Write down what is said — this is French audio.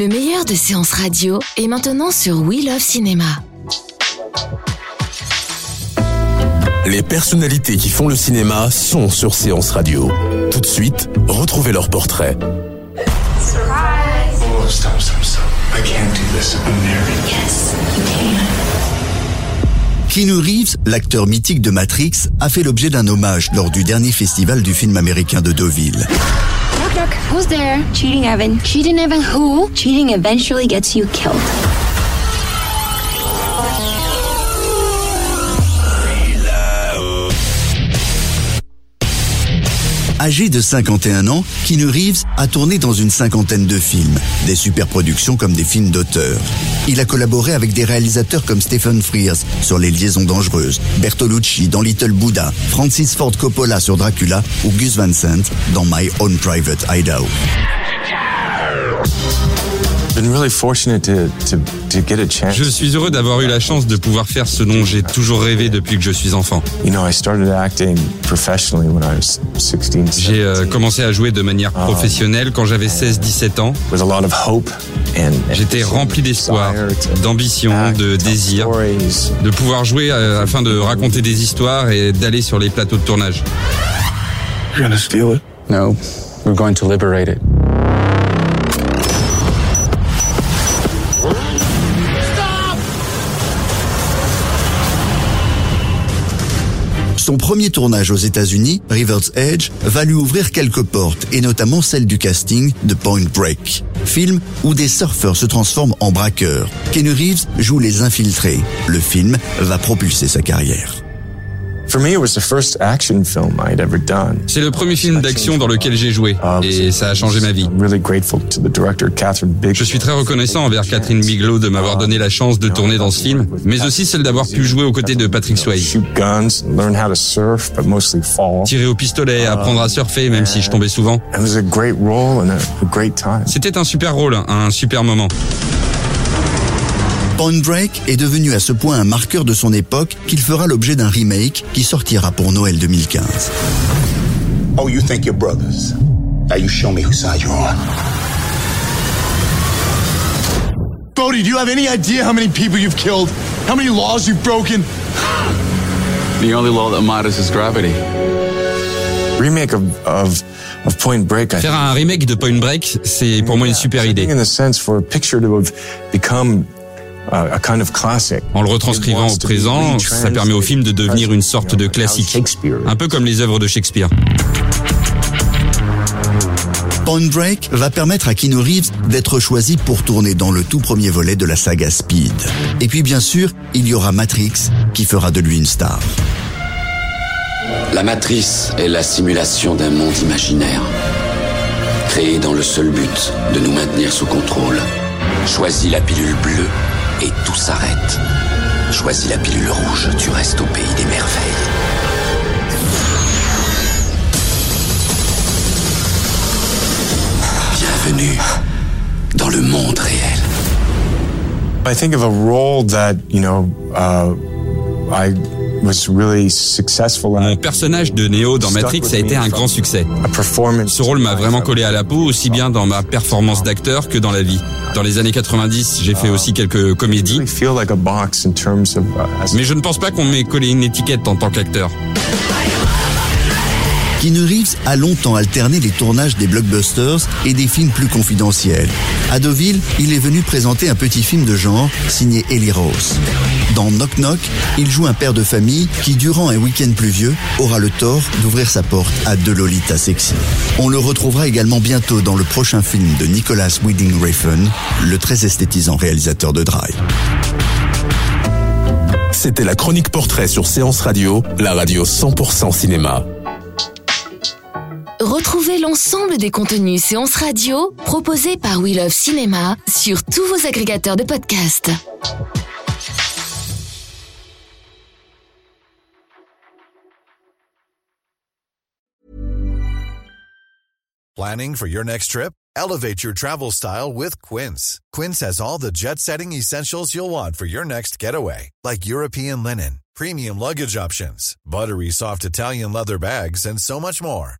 Le meilleur de séances radio est maintenant sur We Love Cinéma. Les personnalités qui font le cinéma sont sur Séance Radio. Tout de suite, retrouvez leur portrait. Oh, stop, stop, stop. I can't do this. I'm married. Yes, you can. Keanu Reeves, l'acteur mythique de Matrix, a fait l'objet d'un hommage lors du dernier festival du film américain de Deauville. Who's there? Cheating Evan. Cheating Evan who? Cheating eventually gets you killed. Âgé de 51 ans, Keanu Reeves a tourné dans une cinquantaine de films, des superproductions comme des films d'auteur. Il a collaboré avec des réalisateurs comme Stephen Frears sur Les Liaisons Dangereuses, Bertolucci dans Little Buddha, Francis Ford Coppola sur Dracula ou Gus Van Sant dans My Own Private Idaho. Je suis heureux d'avoir eu la chance de pouvoir faire ce dont j'ai toujours rêvé depuis que je suis enfant. You know, I started acting professionally when I was 16, J'ai euh, 17, commencé à jouer de manière professionnelle quand j'avais 16-17 ans. with a lot of hope and J'étais rempli d'espoir, d'ambition, de désir, de pouvoir jouer euh, afin de raconter des histoires et d'aller sur les plateaux de tournage. You're gonna steal it? No, we're going to liberate it. Son premier tournage aux États-Unis, River's Edge, va lui ouvrir quelques portes, et notamment celle du casting de Point Break, film où des surfeurs se transforment en braqueurs. Keanu Reeves joue les infiltrés. Le film va propulser sa carrière. C'est le premier film d'action dans lequel j'ai joué et ça a changé ma vie. I'm really grateful to the director, Catherine Big. Je suis très reconnaissant envers Catherine Bigelow de m'avoir donné la chance de tourner dans ce film, mais aussi celle d'avoir pu jouer aux côtés de Patrick Swayze. Shoot guns, learn how to surf, but mostly fall. Tirer au pistolet, apprendre à surfer, même si je tombais souvent. It was a great role and a, a great time. C'était un super rôle, un super moment. Point Break est devenu à ce point un marqueur de son époque qu'il fera l'objet d'un remake qui sortira pour Noël 2015. Oh, you think you're brothers. Now you show me whose side you're on. Bodie, do you have any idea how many people you've killed? How many laws you've broken? The only law that matters is gravity. Remake of, of, of Point Break, Faire un remake de Point Break, c'est pour moi une super idée. In the sense for a picture to have become a kind of classic. En le retranscrivant au présent, ça permet au film de devenir une sorte de classique. Un peu comme les œuvres de Shakespeare. Point Break va permettre à Keanu Reeves d'être choisi pour tourner dans le tout premier volet de la saga Speed. Et puis bien sûr, il y aura Matrix qui fera de lui une star. La matrice est la simulation d'un monde imaginaire, créé dans le seul but de nous maintenir sous contrôle. Choisis la pilule bleue et tout s'arrête. Choisis la pilule rouge, tu restes au pays des merveilles. Bienvenue dans le monde réel. I think of a role that, you know, uh, I Mon personnage de Neo dans Matrix a été un grand succès. Ce rôle m'a vraiment collé à la peau, aussi bien dans ma performance d'acteur que dans la vie. Dans les années 90, j'ai fait aussi quelques comédies, mais je ne pense pas qu'on m'ait collé une étiquette en tant qu'acteur. Keanu Reeves a longtemps alterné les tournages des blockbusters et des films plus confidentiels. À Deauville, il est venu présenter un petit film de genre signé Ellie Rose. Dans Knock Knock, il joue un père de famille qui, durant un week-end pluvieux, aura le tort d'ouvrir sa porte à deux Lolita sexy. On le retrouvera également bientôt dans le prochain film de Nicholas Winding Refn, le très esthétisant réalisateur de Drive. C'était la chronique portrait sur Séance Radio, la radio 100% cinéma. Retrouvez l'ensemble des contenus séances radio proposés par We Love Cinéma sur tous vos agrégateurs de podcasts. Planning for your next trip? Elevate your travel style with Quince. Quince has all the jet setting essentials you'll want for your next getaway, like European linen, premium luggage options, buttery soft Italian leather bags, and so much more.